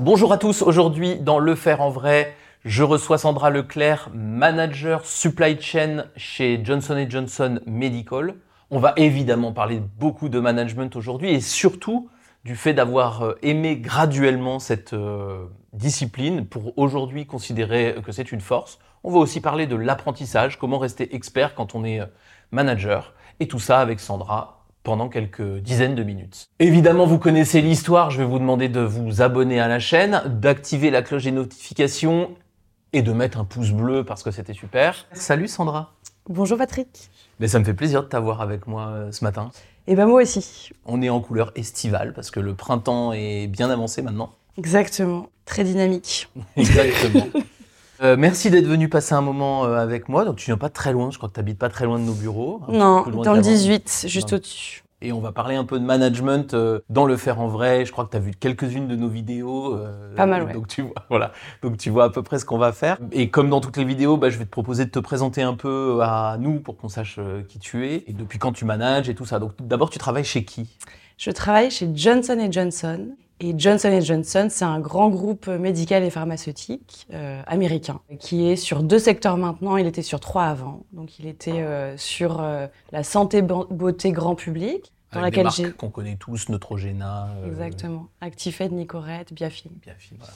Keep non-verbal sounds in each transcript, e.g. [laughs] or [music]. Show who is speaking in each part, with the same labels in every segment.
Speaker 1: Bonjour à tous, aujourd'hui dans Le Faire en Vrai, je reçois Sandra Leclerc, manager supply chain chez Johnson Johnson Medical. On va évidemment parler beaucoup de management aujourd'hui et surtout du fait d'avoir euh, aimé graduellement cette euh, discipline pour aujourd'hui considérer que c'est une force. On va aussi parler de l'apprentissage, comment rester expert quand on est euh, manager et tout ça avec Sandra pendant quelques dizaines de minutes. Évidemment, vous connaissez l'histoire, je vais vous demander de vous abonner à la chaîne, d'activer la cloche des notifications et de mettre un pouce bleu parce que c'était super. Salut Sandra.
Speaker 2: Bonjour Patrick.
Speaker 1: Mais ça me fait plaisir de t'avoir avec moi euh, ce matin.
Speaker 2: Et ben moi aussi.
Speaker 1: On est en couleur estivale parce que le printemps est bien avancé maintenant.
Speaker 2: Exactement, très dynamique.
Speaker 1: Exactement. [laughs] Euh, merci d'être venu passer un moment euh, avec moi. Donc tu viens pas très loin, je crois que tu n'habites pas très loin de nos bureaux.
Speaker 2: Non, dans le
Speaker 1: Clermont.
Speaker 2: 18, juste au-dessus.
Speaker 1: Et on va parler un peu de management euh, dans le faire en vrai. Je crois que tu as vu quelques-unes de nos vidéos. euh,
Speaker 2: Pas mal, ouais.
Speaker 1: Donc tu vois, [laughs] voilà. Donc tu vois à peu près ce qu'on va faire. Et comme dans toutes les vidéos, bah, je vais te proposer de te présenter un peu à nous pour qu'on sache euh, qui tu es et depuis quand tu manages et tout ça. Donc d'abord, tu travailles chez qui?
Speaker 2: Je travaille chez Johnson Johnson. Et Johnson Johnson, c'est un grand groupe médical et pharmaceutique euh, américain qui est sur deux secteurs maintenant. Il était sur trois avant. Donc il était euh, sur euh, la santé beauté grand public, dans
Speaker 1: Avec
Speaker 2: laquelle j'ai
Speaker 1: qu'on connaît tous, Neutrogena. euh,
Speaker 2: exactement Actifed, Nicorette, Biafilm.
Speaker 1: Biafil, voilà.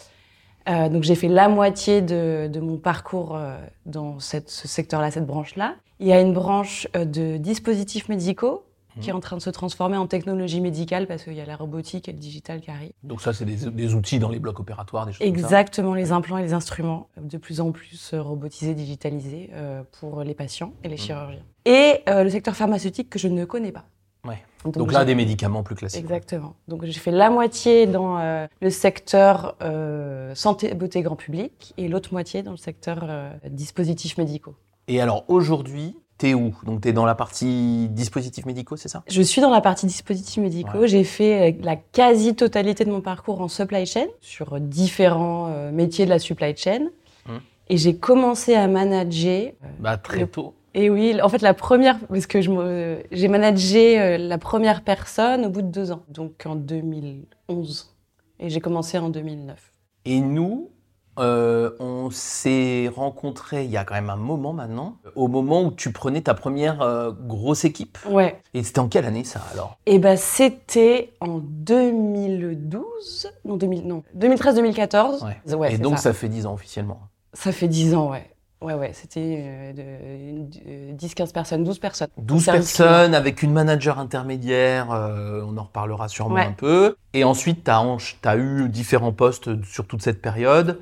Speaker 2: Euh, donc j'ai fait la moitié de, de mon parcours euh, dans cette, ce secteur-là, cette branche-là. Il y a une branche de dispositifs médicaux qui est en train de se transformer en technologie médicale parce qu'il y a la robotique et le digital qui arrivent.
Speaker 1: Donc ça, c'est des, des outils dans les blocs opératoires, des choses comme ça.
Speaker 2: Exactement, les implants et les instruments de plus en plus euh, robotisés, digitalisés euh, pour les patients et les chirurgiens. Et euh, le secteur pharmaceutique que je ne connais pas.
Speaker 1: Ouais. Donc, là,
Speaker 2: j'ai-
Speaker 1: des médicaments plus classiques.
Speaker 2: Exactement. Donc j'ai fait la moitié dans euh, le secteur euh, santé, beauté grand public et l'autre moitié dans le secteur euh, dispositifs médicaux.
Speaker 1: Et alors aujourd'hui, t'es où? Donc t'es dans la partie dispositifs médicaux, c'est ça?
Speaker 2: Je suis dans la partie dispositifs médicaux.
Speaker 1: Ouais.
Speaker 2: J'ai fait euh, la quasi-totalité de mon parcours en supply chain sur différents euh, métiers de la supply chain.
Speaker 1: Hum.
Speaker 2: Et j'ai commencé à manager. euh,
Speaker 1: Bah très
Speaker 2: Le-
Speaker 1: tôt.
Speaker 2: et oui, en fait, la première, parce que j'ai managé euh, la première personne au bout de deux ans, donc en 2011. Et j'ai commencé en 2009.
Speaker 1: Et nous, euh, on s'est rencontrés il y a quand même un moment maintenant, au moment où tu prenais ta première euh, grosse équipe.
Speaker 2: Ouais.
Speaker 1: Et c'était en quelle année ça alors?
Speaker 2: Et ben c'était en 2012, non, 2000, non 2013-2014.
Speaker 1: Ouais.
Speaker 2: Ouais,
Speaker 1: Et donc
Speaker 2: ça.
Speaker 1: ça fait 10 ans officiellement.
Speaker 2: Ça fait 10 ans, ouais. Ouais, ouais, c'était euh, de- une- euh, 10-15 personnes, 12 personnes.
Speaker 1: 12
Speaker 2: Service
Speaker 1: personnes avec une manager intermédiaire, euh, on en reparlera sûrement
Speaker 2: Ouais.
Speaker 1: un peu. Et ensuite, tu as, eu différents postes sur toute cette période.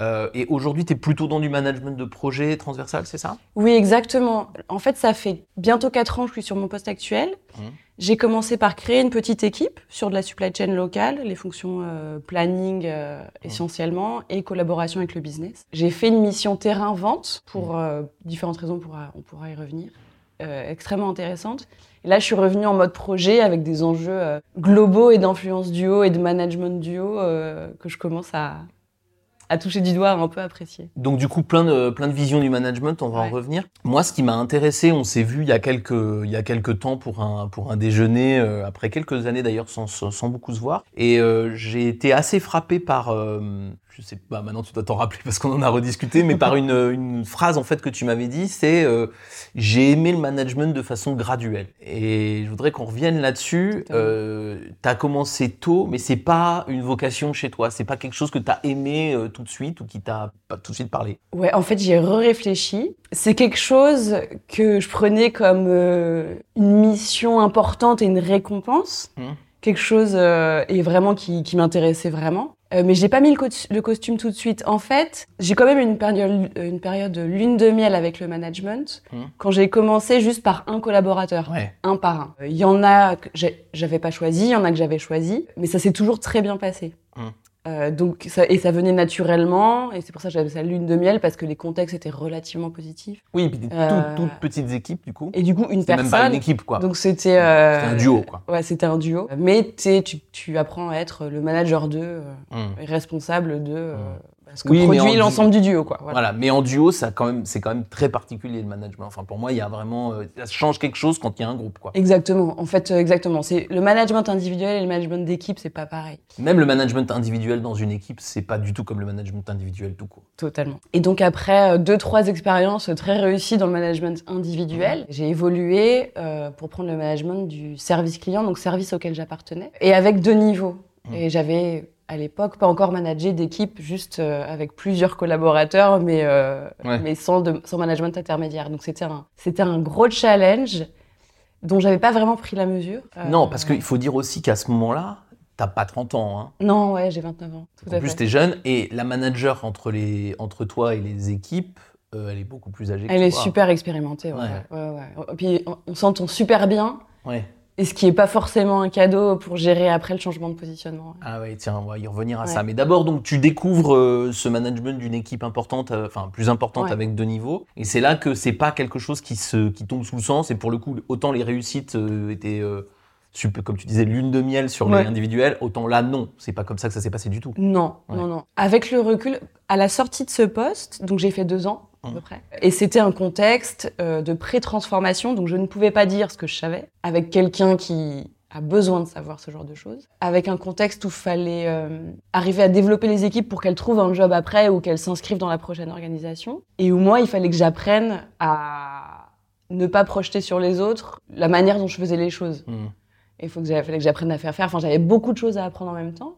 Speaker 1: Euh, et aujourd'hui, tu es plutôt dans du management de projet transversal, c'est ça?
Speaker 2: Oui, exactement. En fait, ça fait bientôt 4 ans que je suis sur mon poste actuel.
Speaker 1: Mhm.
Speaker 2: J'ai commencé par créer une petite équipe sur de la supply chain locale, les fonctions euh, planning euh, essentiellement et collaboration avec le business. J'ai fait une mission terrain-vente pour euh, différentes raisons, on pourra, on pourra y revenir, extrêmement intéressante. Et là, je suis revenue en mode projet avec des enjeux globaux et d'influence duo et de management duo euh, que je commence à, à toucher du doigt, un peu apprécier.
Speaker 1: Donc du coup, plein de, plein de visions du management, on va en revenir. Moi, ce qui m'a intéressé, on s'est vu il y a quelques, il y a quelques temps pour un, pour un déjeuner, euh, après quelques années d'ailleurs sans, sans, sans beaucoup se voir. Et euh, j'ai été assez frappé par, euh, je sais pas, maintenant tu dois t'en rappeler parce qu'on en a rediscuté, mais par une, une phrase en fait que tu m'avais dit, c'est euh, j'ai aimé le management de façon graduelle. Et je voudrais qu'on revienne là-dessus. Euh, tu as commencé tôt, mais c'est pas une vocation chez toi. C'est pas quelque chose que tu as aimé euh, tout de suite ou qui t'a pas tout de suite parlé.
Speaker 2: Ouais, en fait, j'y ai réfléchi. C'est quelque chose que je prenais comme euh, une mission importante et une récompense.
Speaker 1: Mhm.
Speaker 2: Quelque chose euh, et vraiment qui, qui m'intéressait vraiment. Euh, mais j'ai pas mis le, co- le costume tout de suite. En fait, j'ai quand même une période, une période de lune de miel avec le management.
Speaker 1: Mhm.
Speaker 2: Quand j'ai commencé juste par un collaborateur,
Speaker 1: Ouais.
Speaker 2: un par un. Il y en a que j'avais pas choisi, il y en a que j'avais choisi, mais ça s'est toujours très bien passé.
Speaker 1: Mhm.
Speaker 2: Euh, donc ça, et ça venait naturellement, et c'est pour ça que j'avais ça lune de miel parce que les contextes étaient relativement positifs.
Speaker 1: Oui, puis des
Speaker 2: Euh,
Speaker 1: toutes, toutes petites équipes, du coup.
Speaker 2: Et du coup, une
Speaker 1: C'était même pas
Speaker 2: personne.
Speaker 1: une équipe, quoi.
Speaker 2: Donc c'était. euh,
Speaker 1: C'était un duo, quoi.
Speaker 2: Ouais, c'était un duo. Mais tu, tu apprends à être le manager d'eux, euh, et responsable de Parce que
Speaker 1: Oui,
Speaker 2: produit
Speaker 1: du-
Speaker 2: l'ensemble du duo, quoi. Voilà.
Speaker 1: Voilà, mais en duo, ça quand même, c'est quand même très particulier le management. Enfin, pour moi, il y a vraiment, euh, ça change quelque chose quand il y a un groupe, quoi.
Speaker 2: Exactement. En fait, euh, exactement. C'est le management individuel et le management d'équipe, c'est pas pareil.
Speaker 1: Même le management individuel dans une équipe, c'est pas du tout comme le management individuel tout court.
Speaker 2: Totalement. Et donc après euh, deux, trois expériences très réussies dans le management individuel, j'ai évolué euh, pour prendre le management du service client, donc service auquel j'appartenais, et avec deux niveaux.
Speaker 1: Mhm.
Speaker 2: Et j'avais à l'époque pas encore managé d'équipe, juste euh, avec plusieurs collaborateurs, mais, euh,
Speaker 1: Ouais.
Speaker 2: mais sans, de- sans management intermédiaire. Donc c'était un, c'était un gros challenge dont j'avais pas vraiment pris la mesure. Euh,
Speaker 1: Non, parce qu'il faut dire aussi qu'à ce moment-là, t'as pas 30 ans. Hein.
Speaker 2: Non, ouais, j'ai 29 ans. Tout
Speaker 1: En
Speaker 2: à
Speaker 1: plus, t'es jeune et la manager entre, les, entre toi et les équipes, elle est beaucoup plus âgée que
Speaker 2: Elle est
Speaker 1: toi.
Speaker 2: super expérimentée, ouais.
Speaker 1: Ouais.
Speaker 2: ouais, ouais. Et puis on, on s'entend super bien.
Speaker 1: Ouais.
Speaker 2: Et ce qui est pas forcément un cadeau pour gérer après le changement de positionnement.
Speaker 1: Ah ouais, tiens, on va y revenir à
Speaker 2: Ouais.
Speaker 1: ça. Mais d'abord, donc, tu découvres euh, ce management d'une équipe importante, euh, enfin plus importante
Speaker 2: Ouais.
Speaker 1: avec deux niveaux. Et c'est là que c'est pas quelque chose qui, se, qui tombe sous le sens. Et pour le coup, autant les réussites euh, étaient, comme tu disais, lune de miel sur
Speaker 2: Ouais.
Speaker 1: les individuels, autant là, non. C'est pas comme ça que ça s'est passé du tout.
Speaker 2: Non, non, non. Avec le recul, à la sortie de ce poste, donc j'ai fait deux ans à
Speaker 1: Mmh.
Speaker 2: peu près, et c'était un contexte euh, de pré-transformation, donc je ne pouvais pas dire ce que je savais, avec quelqu'un qui a besoin de savoir ce genre de choses, avec un contexte où il fallait euh, arriver à développer les équipes pour qu'elles trouvent un job après ou qu'elles s'inscrivent dans la prochaine organisation, et où moi, il fallait que j'apprenne à ne pas projeter sur les autres la manière dont je faisais les choses. Il faut que j'a- fallait que j'apprenne à faire faire. Enfin, j'avais beaucoup de choses à apprendre en même temps,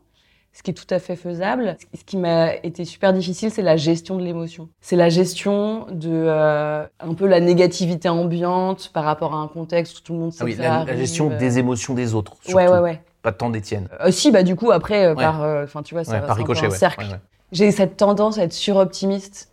Speaker 2: ce qui est tout à fait faisable. Ce qui m'a été super difficile, c'est la gestion de l'émotion. C'est la gestion de euh, un peu la négativité ambiante par rapport à un contexte où tout le monde sait
Speaker 1: Ah oui,
Speaker 2: que ça
Speaker 1: la, gestion des émotions des autres. Surtout.
Speaker 2: Ouais, ouais, ouais.
Speaker 1: Pas tant des tiennes.
Speaker 2: Euh, si, bah du coup après, euh,
Speaker 1: Ouais.
Speaker 2: par, euh, enfin tu vois, ça,
Speaker 1: Ouais, par ricochet,
Speaker 2: un
Speaker 1: ouais.
Speaker 2: cercle. J'ai cette tendance à être suroptimiste.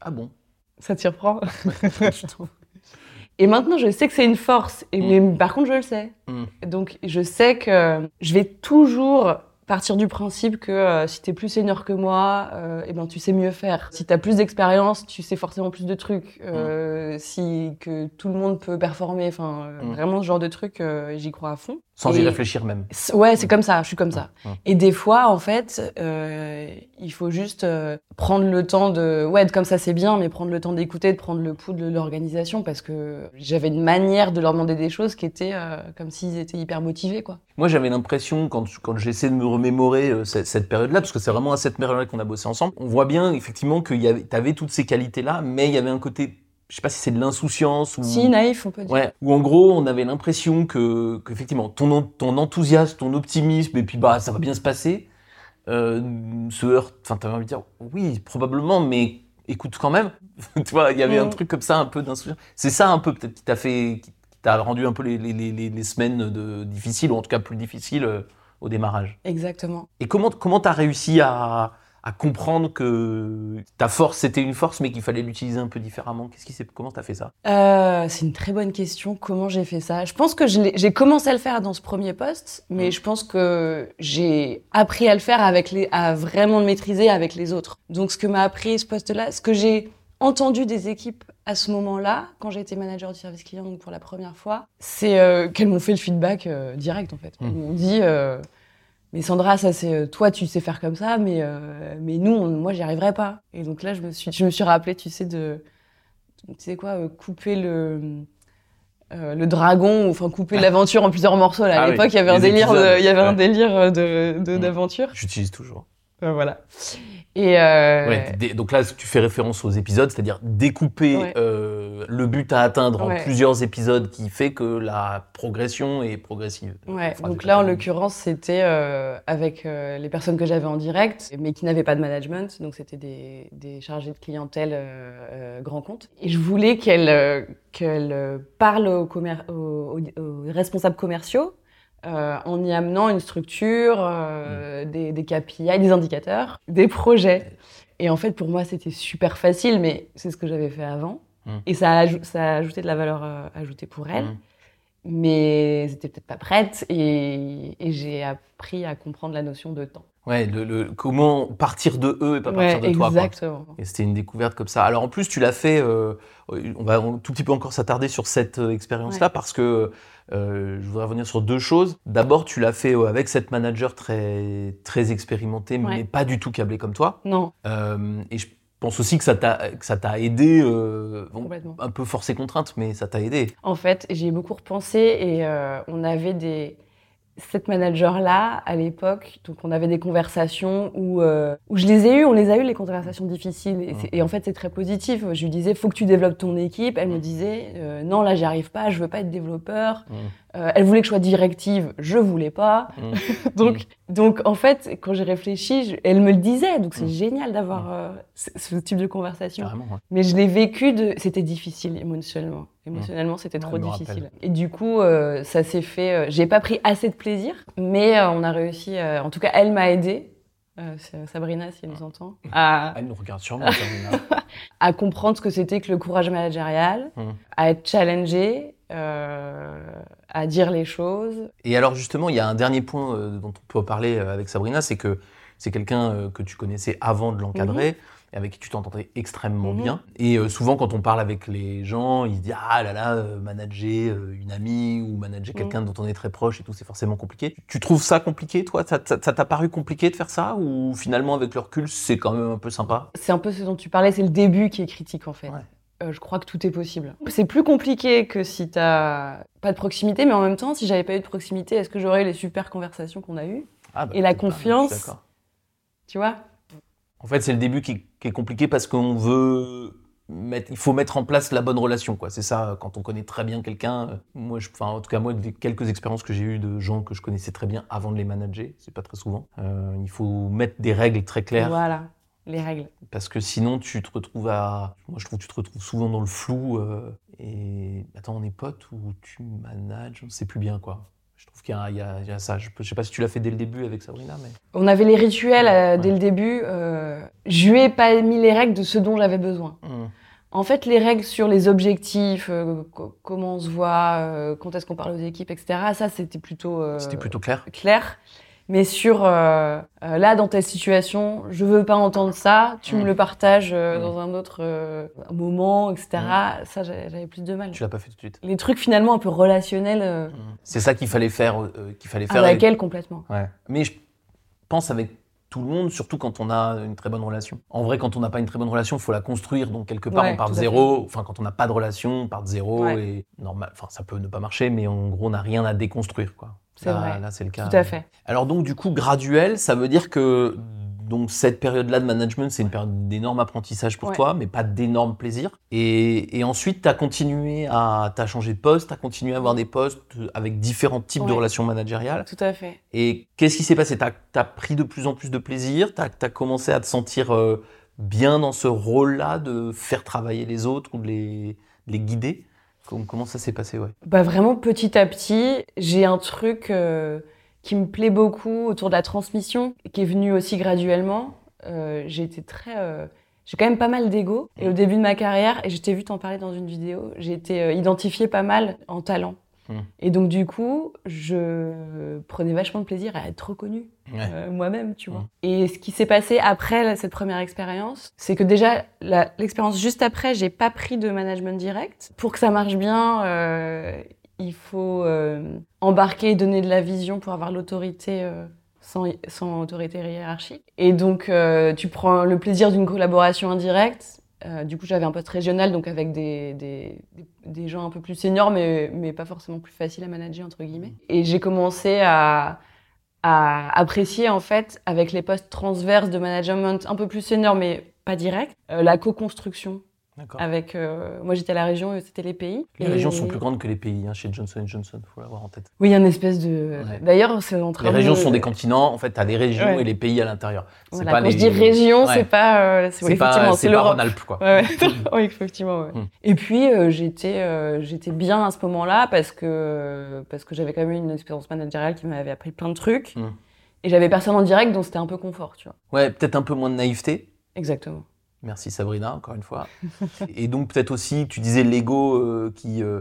Speaker 1: Ah bon?
Speaker 2: Ça te surprend? [laughs] Et maintenant, je sais que c'est une force. Et, Mais par contre, je le sais.
Speaker 1: Mm.
Speaker 2: Donc, je sais que je vais toujours partir du principe que euh, si t'es plus senior que moi, euh, eh ben, tu sais mieux faire. Si t'as plus d'expérience, tu sais forcément plus de trucs. Euh, Si que tout le monde peut performer, enfin, euh,
Speaker 1: Mm.
Speaker 2: vraiment ce genre de truc, euh, j'y crois à fond.
Speaker 1: Sans y réfléchir même.
Speaker 2: Ouais, c'est comme ça, je suis comme ça. Et des fois, en fait, euh, il faut juste euh, prendre le temps de... Ouais, comme ça c'est bien, mais prendre le temps d'écouter, de prendre le pouls de l'organisation, parce que j'avais une manière de leur demander des choses qui étaient euh, comme s'ils étaient hyper motivés, quoi.
Speaker 1: Moi, j'avais l'impression, quand, quand j'essaie de me remémorer euh, cette, cette période-là, parce que c'est vraiment à cette période-là qu'on a bossé ensemble, on voit bien effectivement que tu avais toutes ces qualités-là, mais il y avait un côté, je sais pas si c'est de l'insouciance ou.
Speaker 2: Si, naïf, on peut dire.
Speaker 1: Ouais, ou en gros, on avait l'impression que, qu'effectivement, ton, ton enthousiasme, ton optimisme, et puis bah, ça va bien se passer, euh, se heurte. Enfin, t'avais envie de dire, oui, probablement, mais écoute quand même. [laughs] tu vois, il y avait un
Speaker 2: Mm.
Speaker 1: truc comme ça, un peu d'insouciance. C'est ça un peu, peut-être, qui t'a fait, qui qui t'a rendu un peu les, les, les, les- les semaines de, difficiles, ou en tout cas plus difficiles euh, au démarrage.
Speaker 2: Exactement.
Speaker 1: Et comment comment t'as réussi à, à comprendre que ta force c'était une force, mais qu'il fallait l'utiliser un peu différemment? Qu'est-ce qui comment t'as fait ça?
Speaker 2: Euh, c'est une très bonne question. Comment j'ai fait ça? Je pense que j'ai commencé à le faire dans ce premier poste, mais
Speaker 1: Mm.
Speaker 2: je pense que j'ai appris à le faire avec les, à vraiment le maîtriser avec les autres. Donc, ce que m'a appris ce poste-là, ce que j'ai entendu des équipes à ce moment-là, quand j'ai été manager du service client donc pour la première fois, c'est euh, qu'elles m'ont fait le feedback euh, direct en fait. Elles
Speaker 1: Mm.
Speaker 2: m'ont dit. euh, mais Sandra, ça c'est toi, tu sais faire comme ça, mais euh, mais nous, on- moi, j'y arriverais pas. Et donc là, je me suis, je me suis rappelé, tu sais, de, tu sais quoi, euh, couper le euh, le dragon, ou enfin couper l'aventure en plusieurs morceaux. Là. À
Speaker 1: Ah
Speaker 2: l'époque, il y avait un
Speaker 1: les
Speaker 2: délire, de- il y avait un délire de de-
Speaker 1: Mm.
Speaker 2: d'aventure.
Speaker 1: J'utilise toujours.
Speaker 2: Euh, voilà. Et euh,
Speaker 1: Ouais, donc là, tu fais référence aux épisodes, c'est-à-dire découper
Speaker 2: Ouais.
Speaker 1: euh, le but à atteindre en plusieurs épisodes qui fait que la progression est progressive.
Speaker 2: Ouais, donc là, en l'occurrence, c'était euh, avec les personnes que j'avais en direct, mais qui n'avaient pas de management, donc c'était des, des chargés de clientèle grands comptes. Et je voulais qu'elles qu'elles, parlent aux responsables commerciaux euh, en y amenant une structure, euh, des, des KPI, des indicateurs, des projets. Et en fait, pour moi, c'était super facile, mais c'est ce que j'avais fait avant.
Speaker 1: Mm.
Speaker 2: Et ça a, aj- ça a ajouté de la valeur euh, ajoutée pour elles
Speaker 1: Mm.
Speaker 2: mais j'étais peut-être pas prête et, et j'ai appris à comprendre la notion de temps.
Speaker 1: Ouais, le, le- comment partir de eux et pas
Speaker 2: Ouais,
Speaker 1: partir de toi. quoi.
Speaker 2: exactement.
Speaker 1: Et c'était une découverte comme ça. Alors en plus, tu l'as fait. euh, on va un tout petit peu encore s'attarder sur cette euh, expérience-là parce que euh, je voudrais revenir sur deux choses. D'abord, tu l'as fait avec cette manager très très expérimentée, mais
Speaker 2: Ouais.
Speaker 1: pas du tout câblée comme toi.
Speaker 2: Non,
Speaker 1: et je pense aussi que ça t'a que ça t'a aidé. bon, un peu forcé contrainte, mais ça t'a aidé.
Speaker 2: En fait, j'y ai beaucoup repensé et on avait des. Cette manager-là, à l'époque, donc on avait des conversations où, euh, où je les ai eues, on les a eues, les conversations difficiles. Et, en fait, c'est très positif. Je lui disais, faut que tu développes ton équipe. Elle me disait, euh, non, là, j'y arrive pas, je veux pas être développeur.
Speaker 1: Mm.
Speaker 2: Euh, elle voulait que je sois directive, je voulais pas.
Speaker 1: Mm. [laughs]
Speaker 2: donc, donc, en fait, quand j'ai réfléchi, je- elle me le disait. Donc, c'est
Speaker 1: Mm.
Speaker 2: génial d'avoir euh, ce, ce type de conversation.
Speaker 1: Ouais.
Speaker 2: Mais je l'ai vécu de. C'était difficile émotionnellement. Émotionnellement, c'était
Speaker 1: Ouais,
Speaker 2: trop difficile. Et du coup, euh, ça s'est fait. J'ai pas pris assez de plaisir, mais on a réussi. en tout cas, elle m'a aidé. c'est Sabrina, si elle nous entend, [laughs] à,
Speaker 1: Elle nous regarde sûrement. Sabrina. [laughs]
Speaker 2: à comprendre ce que c'était que le courage managérial,
Speaker 1: Mm.
Speaker 2: à être challengé, euh, à dire les choses.
Speaker 1: Et alors justement, il y a un dernier point euh, dont on peut parler euh, avec Sabrina, c'est que c'est quelqu'un euh, que tu connaissais avant de l'encadrer, et avec qui tu t'entendais extrêmement
Speaker 2: Mhm.
Speaker 1: bien. Et euh, souvent, quand on parle avec les gens, ils se disent ah là là, euh, manager euh, une amie ou manager
Speaker 2: Mhm.
Speaker 1: quelqu'un dont on est très proche et tout, c'est forcément compliqué. Tu trouves ça compliqué, toi? Ça t'a paru compliqué de faire ça? Ou finalement avec le recul, c'est quand même un peu sympa?
Speaker 2: C'est un peu ce dont tu parlais, c'est le début qui est critique en fait.
Speaker 1: Ouais.
Speaker 2: Euh, je crois que tout est possible. C'est plus compliqué que si t'as pas de proximité, mais en même temps, si j'avais pas eu de proximité, est-ce que j'aurais eu les super conversations qu'on a eues
Speaker 1: Ah, bah,
Speaker 2: Et la
Speaker 1: pas,
Speaker 2: confiance. Tu vois?
Speaker 1: En fait, c'est le début qui, qui est compliqué parce qu'on veut mettre, il faut mettre en place la bonne relation, quoi. C'est ça, quand on connaît très bien quelqu'un. euh, Moi, je, enfin, en tout cas, moi, des quelques expériences que j'ai eues de gens que je connaissais très bien avant de les manager, c'est pas très souvent. Euh, il faut mettre des règles très claires
Speaker 2: Voilà, les règles.
Speaker 1: parce que sinon, tu te retrouves à. Moi, je trouve que tu te retrouves souvent dans le flou. euh, et attends, on est potes ou tu manages, on sait plus bien, quoi. Je trouve qu'il y, a- y y ça. Je, je sais pas si tu l'as fait dès le début avec Sabrina, mais.
Speaker 2: On avait les rituels euh,
Speaker 1: Ouais.
Speaker 2: dès le début. euh, je lui ai pas mis les règles de ce dont j'avais besoin.
Speaker 1: Hmm.
Speaker 2: En fait, les règles sur les objectifs, euh, co- comment on se voit, quand est-ce qu'on parle aux équipes, etc., ça, c'était plutôt,
Speaker 1: C'était plutôt clair.
Speaker 2: clair. Mais sur, euh, euh, là, dans telle situation, je veux pas entendre ça, tu
Speaker 1: Mm.
Speaker 2: me le partages euh,
Speaker 1: Mm.
Speaker 2: dans un autre euh, moment, etc., ça, j'avais plus de mal.
Speaker 1: Tu l'as pas fait tout de suite.
Speaker 2: Les trucs, finalement, un peu relationnels euh,
Speaker 1: C'est ça qu'il fallait faire, qu'il fallait faire.
Speaker 2: avec
Speaker 1: et-
Speaker 2: elle, complètement.
Speaker 1: Ouais. Mais je pense avec tout le monde, surtout quand on a une très bonne relation. En vrai, quand on n'a pas une très bonne relation, il faut la construire. Donc quelque part,
Speaker 2: Ouais,
Speaker 1: on part de
Speaker 2: à
Speaker 1: zéro. Enfin, quand on n'a pas de relation, on part de zéro.
Speaker 2: Ouais.
Speaker 1: Et normal. Enfin, ça peut ne pas marcher, mais en gros, on n'a rien à déconstruire, quoi.
Speaker 2: C'est
Speaker 1: Là-
Speaker 2: vrai.
Speaker 1: Là, c'est le cas.
Speaker 2: Tout à fait.
Speaker 1: Alors donc, du coup, graduel, ça veut dire que donc cette période-là de management, c'est une période d'énorme apprentissage pour
Speaker 2: Ouais.
Speaker 1: toi, mais pas d'énorme plaisir. Et, et ensuite, tu as continué à... As changé de poste, tu as continué à avoir des postes avec différents types de relations managériales.
Speaker 2: Tout à fait.
Speaker 1: Et qu'est-ce qui s'est passé? Tu as, pris de plus en plus de plaisir? Tu as, commencé à te sentir euh, bien dans ce rôle-là de faire travailler les autres ou de les, de les guider? Comment, ça s'est passé ouais?
Speaker 2: Bah vraiment petit à petit, j'ai un truc euh, qui me plaît beaucoup autour de la transmission, qui est venu aussi graduellement. Euh, j'ai été très, euh, j'ai quand même pas mal d'ego. Et au début de ma carrière, et je t'ai vu t'en parler dans une vidéo, j'ai été identifiée pas mal en talent.
Speaker 1: Hmm.
Speaker 2: Et donc du coup, je prenais vachement de plaisir à être reconnue
Speaker 1: Ouais.
Speaker 2: euh, moi-même, tu vois.
Speaker 1: Mm.
Speaker 2: Et ce qui s'est passé après là, cette première expérience, c'est que déjà l'expérience juste après, j'ai pas pris de management direct. Pour que ça marche bien, euh, il faut euh, embarquer et donner de la vision pour avoir l'autorité sans, sans autorité hiérarchique. Et donc tu prends le plaisir d'une collaboration indirecte. Euh, du coup, j'avais un poste régional, donc avec des, des, gens un peu plus seniors, mais, mais pas forcément plus faciles à manager, entre guillemets. Et j'ai commencé à, à apprécier en fait avec les postes transverses de management un peu plus senior mais pas direct euh, la co-construction. Avec euh, moi j'étais à la région et c'était les pays
Speaker 1: Les
Speaker 2: Et-
Speaker 1: régions sont plus grandes que les pays hein, chez Johnson Johnson, faut l'avoir en tête.
Speaker 2: oui il y a une espèce de
Speaker 1: Ouais.
Speaker 2: d'ailleurs c'est en train
Speaker 1: Les régions
Speaker 2: de-
Speaker 1: sont des continents, en fait, tu as les régions
Speaker 2: Ouais.
Speaker 1: et les pays à l'intérieur.
Speaker 2: Voilà, quand
Speaker 1: les-
Speaker 2: je dis région
Speaker 1: Ouais.
Speaker 2: c'est pas euh, c'est effectivement
Speaker 1: c'est
Speaker 2: l'Europe
Speaker 1: Rhône-Alpes, quoi. [laughs] [laughs]
Speaker 2: Oui, effectivement. ouais.
Speaker 1: Hmm.
Speaker 2: Et puis euh, j'étais euh, j'étais bien à ce moment-là parce que parce que j'avais quand même eu une expérience managériale qui m'avait appris plein de trucs
Speaker 1: Hmm.
Speaker 2: et j'avais personne en direct donc c'était un peu confort, tu vois.
Speaker 1: Ouais, peut-être un peu moins de naïveté.
Speaker 2: Exactement.
Speaker 1: Merci Sabrina, encore une fois. et donc peut-être aussi, tu disais l'ego euh, qui, euh,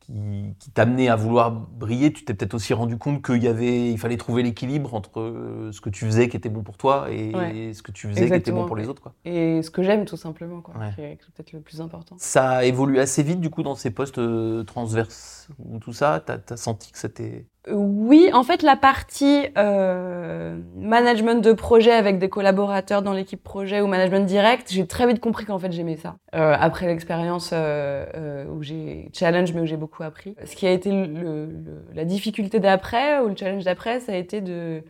Speaker 1: qui, qui t'amenait à vouloir briller, tu t'es peut-être aussi rendu compte qu'il y avait, il fallait trouver l'équilibre entre euh, ce que tu faisais qui était bon pour toi et
Speaker 2: Ouais.
Speaker 1: ce que tu faisais qui était bon pour les
Speaker 2: ouais.
Speaker 1: autre. Quoi.
Speaker 2: Et ce que j'aime, tout simplement, quoi,
Speaker 1: Ouais.
Speaker 2: qui est peut-être le plus important.
Speaker 1: Ça a évolué assez vite du coup dans ces postes transverses ou tout ça? T'as as senti que c'était.
Speaker 2: Oui, en fait, la partie euh, management de projet avec des collaborateurs dans l'équipe projet ou management direct, j'ai très vite compris qu'en fait j'aimais ça. Euh, après l'expérience euh, où j'ai challenge, mais où j'ai beaucoup appris. Ce qui a été le, le- la difficulté d'après ou le challenge d'après, ça a été de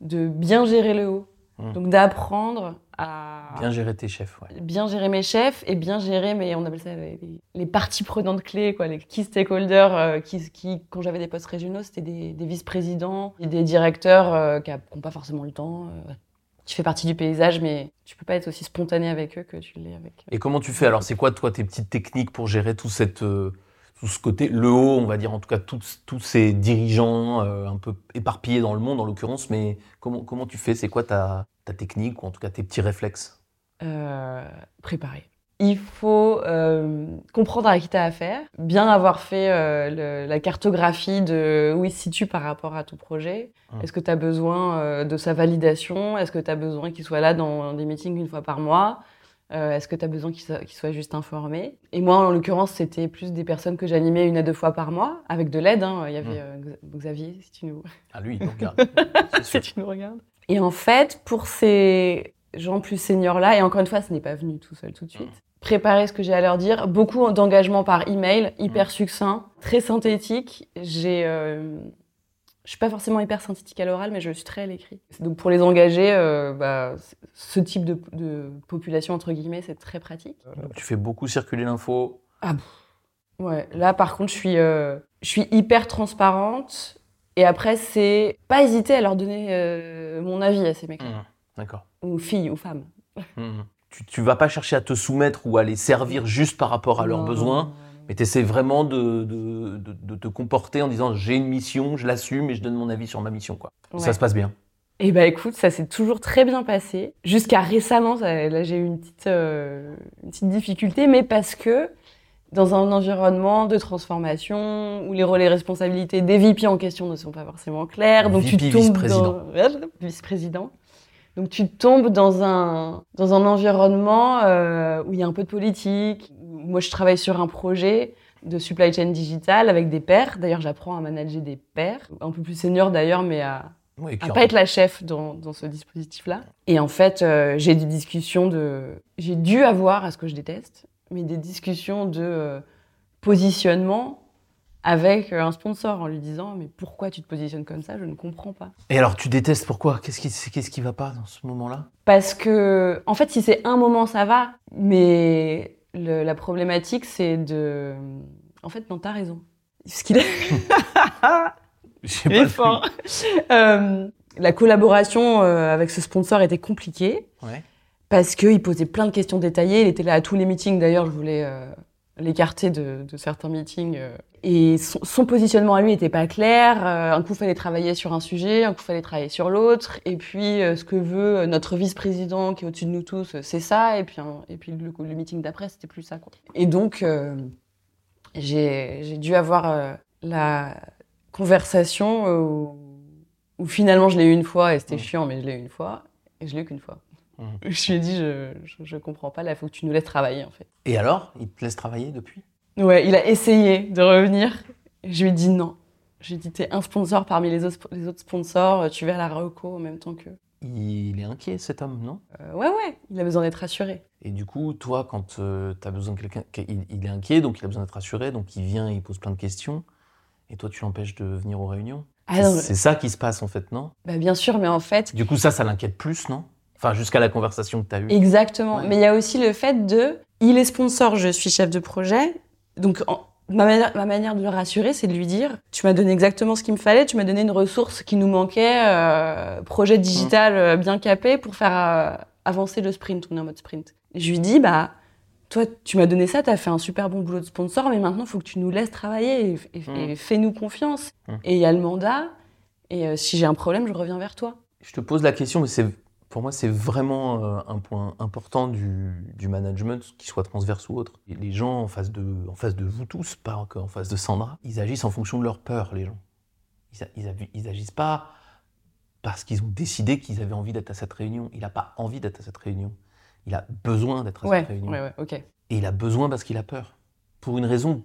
Speaker 2: de bien gérer le haut.
Speaker 1: Mhm.
Speaker 2: Donc d'apprendre à
Speaker 1: Bien gérer tes chefs, ouais.
Speaker 2: bien gérer mes chefs et bien gérer mes, on appelle ça les, les parties prenantes clés, quoi, les key stakeholders euh, qui, qui, quand j'avais des postes régionaux, c'était des, des vice-présidents, et des directeurs euh, qui n'ont pas forcément le temps. euh, tu fais partie du paysage, mais tu peux pas être aussi spontané avec eux que tu l'es avec.
Speaker 1: Et comment tu fais? Alors C'est quoi toi tes petites techniques pour gérer tout cette ce côté le haut, on va dire en tout cas tous tous ces dirigeants euh, un peu éparpillés dans le monde en l'occurrence, mais comment comment tu fais? C'est quoi ta ta technique ou en tout cas tes petits réflexes?
Speaker 2: Euh, préparer. Il faut euh, comprendre à qui tu as affaire, bien avoir fait le- la cartographie de où il se situe par rapport à ton projet.
Speaker 1: Hum.
Speaker 2: Est-ce que tu as besoin de sa validation? Est-ce que tu as besoin qu'il soit là dans des meetings une fois par mois? Euh, Est-ce que tu as besoin qu'il soit, qu'il soit juste informé? Et moi, en l'occurrence, c'était plus des personnes que j'animais une à deux fois par mois, avec de l'aide. hein. Il y avait euh, Xa- Xavier, si tu nous,
Speaker 1: Ah lui, il nous regarde. [laughs]
Speaker 2: si tu nous regardes. Et en fait, pour ces gens plus seniors-là, et encore une fois, ce n'est pas venu tout seul tout de suite, préparer ce que j'ai à leur dire, beaucoup d'engagement par email, hyper succinct, très synthétique. J'ai, euh, je suis pas forcément hyper synthétique à l'oral, mais je suis très à l'écrit. Donc pour les engager, euh, bah, ce type de, de population entre guillemets, c'est très pratique.
Speaker 1: Donc, tu fais beaucoup circuler l'info.
Speaker 2: Ouais, là par contre, je suis, euh, je suis hyper transparente. Et après, c'est pas hésiter à leur donner euh, mon avis à ces mecs
Speaker 1: Hum, D'accord.
Speaker 2: ou filles ou femmes.
Speaker 1: Hum. Tu tu vas pas chercher à te soumettre ou à les servir juste par rapport à leurs
Speaker 2: Non,
Speaker 1: besoins. Mais tu essaies vraiment de, de, de- de te comporter en disant j'ai une mission, je l'assume et je donne mon avis sur ma mission. Quoi.
Speaker 2: Ouais.
Speaker 1: Ça se passe bien.
Speaker 2: Et bah écoute, ça s'est toujours très bien passé. Jusqu'à récemment, ça- là j'ai eu une petite, euh, une petite difficulté, mais parce que dans un environnement de transformation où les rôles et responsabilités des VP en question ne sont pas forcément clairs, donc tu
Speaker 1: VP,
Speaker 2: tombes
Speaker 1: vice-président.
Speaker 2: dans vice-président. Donc tu tombes dans un dans un environnement euh, où il y a un peu de politique. Moi, je travaille sur un projet de supply chain digital avec des pairs. D'ailleurs, j'apprends à manager des pairs, un peu plus seniors d'ailleurs, mais à
Speaker 1: Oui,
Speaker 2: à pas être la chef dans, dans ce dispositif-là. Et en fait, euh, j'ai des discussions de... J'ai dû avoir, à ce que je déteste, mais des discussions de euh, positionnement avec euh, un sponsor en lui disant mais pourquoi tu te positionnes comme ça? Je ne comprends pas.
Speaker 1: Et alors, tu détestes pourquoi? Qu'est-ce qui, qu'est-ce qui va pas dans ce moment-là?
Speaker 2: Parce que en fait si c'est un moment ça va mais le- la problématique c'est de en fait non t'as raison ce qu'il est [laughs]
Speaker 1: Je sais
Speaker 2: Il est
Speaker 1: pas.
Speaker 2: fort. Euh, la collaboration euh, avec ce sponsor était compliquée
Speaker 1: Ouais.
Speaker 2: parce qu'il posait plein de questions détaillées. Il était là à tous les meetings. D'ailleurs, je voulais euh, l'écarter de, de certains meetings. euh. Et son, son positionnement à lui n'était pas clair. Euh, un coup, il fallait travailler sur un sujet, un coup, il fallait travailler sur l'autre. Et puis, euh, ce que veut notre vice-président qui est au-dessus de nous tous, c'est ça. Et puis, un- et puis le, le meeting d'après, c'était plus ça. Quoi. Et donc, euh, j'ai dû avoir euh, la conversation où, où finalement je l'ai eu une fois et c'était chiant, mais je l'ai eu une fois et je l'ai eu qu'une fois. Je lui ai dit, je, je, je comprends pas, là, il faut que tu nous laisses travailler en fait.
Speaker 1: Et alors Il te laisse travailler depuis?
Speaker 2: Ouais, il a essayé de revenir. Je lui ai dit non. Je lui ai dit, t'es un sponsor parmi les autres, les autres sponsors, tu vas à la reco en même temps qu'eux.
Speaker 1: Il est inquiet cet homme, non?
Speaker 2: Euh, ouais, ouais, il a besoin d'être rassuré.
Speaker 1: Et du coup, toi, quand tu as besoin de quelqu'un, il, il est inquiet, donc il a besoin d'être rassuré, donc il vient, il pose plein de questions, et toi, tu l'empêches de venir aux réunions?
Speaker 2: Ah
Speaker 1: c'est ça qui se passe en fait, non?
Speaker 2: Bah, bien sûr, mais en fait,
Speaker 1: Du coup, ça, ça l'inquiète plus, non? Enfin, jusqu'à la conversation que tu as eue.
Speaker 2: Exactement.
Speaker 1: Ouais.
Speaker 2: Mais il y a aussi le fait de, il est sponsor, je suis chef de projet. Donc, en- ma, manière, ma manière de le rassurer, c'est de lui dire, tu m'as donné exactement ce qu'il me fallait, tu m'as donné une ressource qui nous manquait, euh, projet digital euh, bien capé pour faire euh, avancer le sprint. On est en mode sprint. Je lui dis, bah, toi, tu m'as donné ça, tu as fait un super bon boulot de sponsor, mais maintenant, il faut que tu nous laisses travailler et, et-
Speaker 1: Mm.
Speaker 2: et fais-nous confiance.
Speaker 1: Mm.
Speaker 2: Et il y a le mandat. Et euh, si j'ai un problème, je reviens vers toi.
Speaker 1: Je te pose la question, mais c'est Pour moi, c'est vraiment euh, un point important du, du management, qu'il soit transverse ou autre. Et les gens en face, de, en face de vous tous, pas qu'en face de Sandra, ils agissent en fonction de leur peur, les gens. Ils, a- ils, agi- ils agissent pas parce qu'ils ont décidé qu'ils avaient envie d'être à cette réunion. Il n'a pas envie d'être à cette réunion. Il a besoin d'être à
Speaker 2: Ouais,
Speaker 1: cette réunion.
Speaker 2: ouais, ouais, ok.
Speaker 1: Et il a besoin parce qu'il a peur. Pour une raison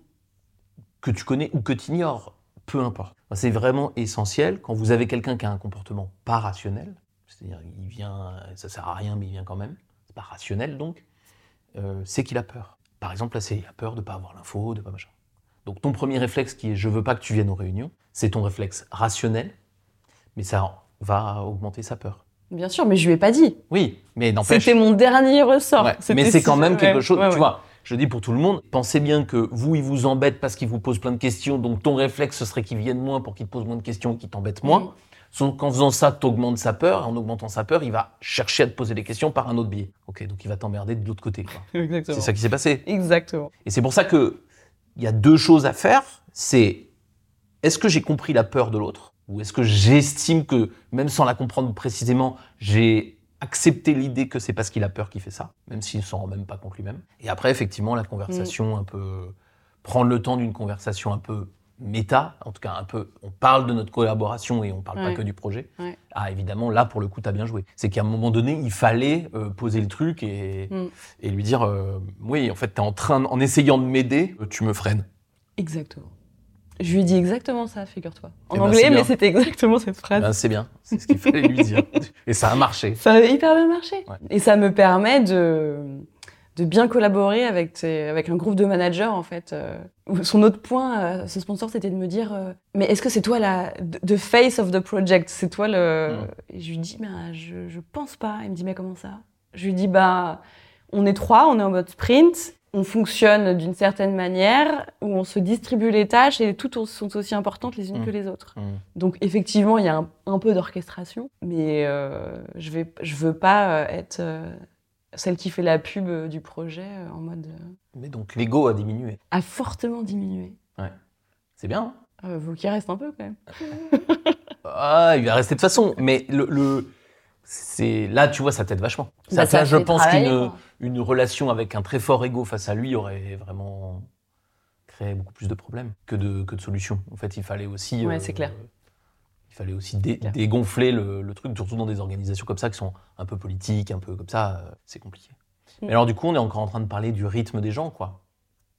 Speaker 1: que tu connais ou que tu ignores, peu importe. C'est vraiment essentiel quand vous avez quelqu'un qui a un comportement pas rationnel, c'est-à-dire il vient, ça sert à rien mais il vient quand même, c'est pas rationnel donc, euh, c'est qu'il a peur. Par exemple, là, c'est il a peur de pas avoir l'info, de pas machin. Donc ton premier réflexe qui est je veux pas que tu viennes aux réunions, c'est ton réflexe rationnel, mais ça va augmenter sa peur.
Speaker 2: Bien sûr, mais je lui ai pas dit.
Speaker 1: Oui, mais n'empêche.
Speaker 2: C'était mon dernier ressort.
Speaker 1: Ouais, mais c'est quand même quelque
Speaker 2: ouais,
Speaker 1: chose,
Speaker 2: ouais,
Speaker 1: tu vois. Je dis pour tout le monde, pensez bien que vous, il vous embête parce qu'il vous pose plein de questions, donc ton réflexe, ce serait qu'il vienne moins pour qu'il te pose moins de questions et qu'il t'embête moins.
Speaker 2: Mm.
Speaker 1: Sauf qu'en faisant ça, tu augmentes sa peur, et en augmentant sa peur, il va chercher à te poser des questions par un autre biais. Ok, donc il va t'emmerder de l'autre côté. [laughs] C'est ça qui s'est passé.
Speaker 2: Exactement.
Speaker 1: Et c'est pour ça que il y a deux choses à faire. C'est est-ce que j'ai compris la peur de l'autre? Ou est-ce que j'estime que même sans la comprendre précisément, j'ai accepté l'idée que c'est parce qu'il a peur qu'il fait ça, même s'il s'en rend même pas compte lui-même. Et après, effectivement, la conversation un peu prendre le temps d'une conversation un peu méta, en tout cas un peu, on parle de notre collaboration et on parle pas que du projet.
Speaker 2: Ouais.
Speaker 1: Ah évidemment, là pour le coup, tu as bien joué. C'est qu'à un moment donné, il fallait euh, poser le truc et,
Speaker 2: Mm.
Speaker 1: et lui dire, euh, oui, en fait, tu es en train, en essayant de m'aider, euh, tu me freines.
Speaker 2: Exactement. Je lui dit exactement ça, figure-toi. En
Speaker 1: Eh ben,
Speaker 2: anglais, mais c'était exactement cette phrase.
Speaker 1: Ben, c'est bien, c'est ce qu'il fallait lui dire. [laughs] Et ça a marché.
Speaker 2: Ça a hyper bien marché.
Speaker 1: Ouais.
Speaker 2: Et ça me permet de, de bien collaborer avec, tes- avec un groupe de managers, en fait. euh, Son autre point, euh, ce sponsor, c'était de me dire euh, Mais est-ce que c'est toi la the face of the project? C'est toi le.
Speaker 1: Mm.
Speaker 2: Et je lui dis ben, je, je pense pas. Il me dit Mais comment ça? Je lui dis Bah, on est trois, on est en mode sprint. On fonctionne d'une certaine manière où on se distribue les tâches et toutes sont aussi importantes les unes
Speaker 1: Mm.
Speaker 2: que les autres.
Speaker 1: Mm.
Speaker 2: Donc effectivement, il y a un, un peu d'orchestration, mais euh, je vais, je veux pas être euh, celle qui fait la pub euh, du projet euh, en mode euh,
Speaker 1: Mais donc l'ego a diminué.
Speaker 2: a fortement diminué.
Speaker 1: C'est bien. hein
Speaker 2: Euh, vous qui reste un peu quand même. [laughs]
Speaker 1: Ah, il va rester de toute façon. Mais le, le- c'est là, tu vois, ça t'aide vachement. Ça,
Speaker 2: Bah, ça
Speaker 1: ça, je pense qu'une une relation avec un très fort ego face à lui aurait vraiment créé beaucoup plus de problèmes que de, que de solutions. En fait, il fallait aussi.
Speaker 2: Ouais, c'est clair.
Speaker 1: Il fallait aussi dé- dégonfler le, le truc, surtout dans des organisations comme ça qui sont un peu politiques, un peu comme ça, euh, c'est compliqué.
Speaker 2: Mm.
Speaker 1: Mais alors, du coup, on est encore en train de parler du rythme des gens, quoi,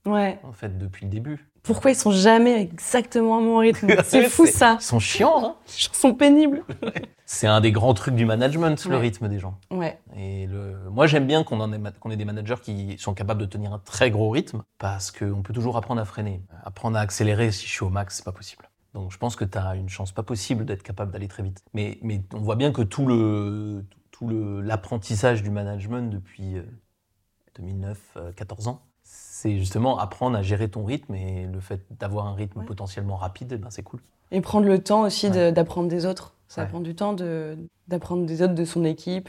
Speaker 2: Ouais.
Speaker 1: en fait, depuis le début.
Speaker 2: Pourquoi ils sont jamais exactement à mon rythme? [laughs] C'est fou ça.
Speaker 1: Ils sont chiants, hein
Speaker 2: Ils sont pénibles. [laughs]
Speaker 1: C'est un des grands trucs du management, le rythme des gens.
Speaker 2: Ouais.
Speaker 1: Et le... moi, j'aime bien qu'on ait, ait des managers qui sont capables de tenir un très gros rythme, parce qu'on peut toujours apprendre à freiner. Apprendre à accélérer, si je suis au max, c'est pas possible. Donc je pense que tu as une chance pas possible d'être capable d'aller très vite. Mais, mais on voit bien que tout le tout le- l'apprentissage du management depuis euh, 2009, euh, 14 ans, c'est justement apprendre à gérer ton rythme et le fait d'avoir un rythme
Speaker 2: Ouais.
Speaker 1: potentiellement rapide, eh ben, c'est cool.
Speaker 2: Et prendre le temps aussi
Speaker 1: Ouais.
Speaker 2: d'apprendre des autres. Ça
Speaker 1: Ouais.
Speaker 2: prend du temps de- d'apprendre des autres de son équipe,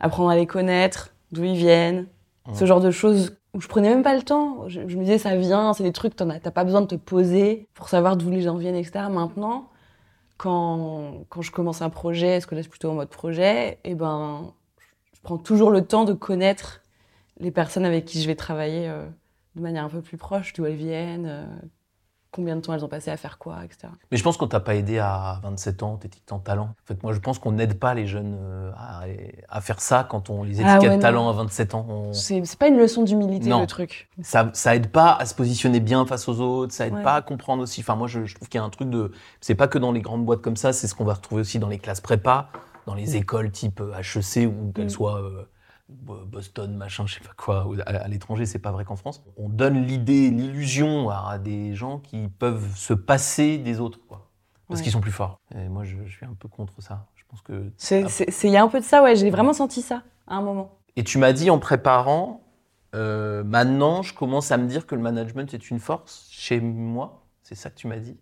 Speaker 2: apprendre à les connaître, d'où ils viennent, ce genre de choses où je prenais même pas le temps. Je, je me disais, ça vient, c'est des trucs, t'as pas besoin de te poser pour savoir d'où les gens viennent, etc. Maintenant, quand, quand je commence un projet, ce que là c'est plutôt en mode projet, et ben, je prends toujours le temps de connaître les personnes avec qui je vais travailler euh, de manière un peu plus proche, d'où elles viennent, euh, combien de temps elles ont passé à faire quoi, etc.
Speaker 1: Mais je pense qu'on t'a pas aidé à 27 ans, t'étiquetais en talent. En fait, moi, je pense qu'on n'aide pas les jeunes euh, à, à faire ça quand on les
Speaker 2: Ah
Speaker 1: étiquette
Speaker 2: ouais, non.
Speaker 1: talent à 27 ans. On-
Speaker 2: C'est pas une leçon d'humilité le truc.
Speaker 1: Ça, ça aide pas à se positionner bien face aux autres, ça aide
Speaker 2: Ouais.
Speaker 1: pas à comprendre aussi. Enfin, moi, je, je trouve qu'il y a un truc de. C'est pas que dans les grandes boîtes comme ça, c'est ce qu'on va retrouver aussi dans les classes prépa, dans les écoles type euh, HEC ou qu'elles
Speaker 2: Mm.
Speaker 1: soient euh, Boston, machin, je sais pas quoi, à, l'étranger, c'est pas vrai qu'en France. On donne l'idée, l'illusion à des gens qui peuvent se passer des autres, quoi. Parce
Speaker 2: Ouais.
Speaker 1: qu'ils sont plus forts. Et moi, je, je suis un peu contre ça. Je pense que.
Speaker 2: C'est- c'est- c'est- Il y a un peu de ça, ouais, j'ai vraiment senti ça à un moment.
Speaker 1: Et tu m'as dit en préparant, euh, maintenant, je commence à me dire que le management est une force chez moi. C'est ça que tu m'as dit?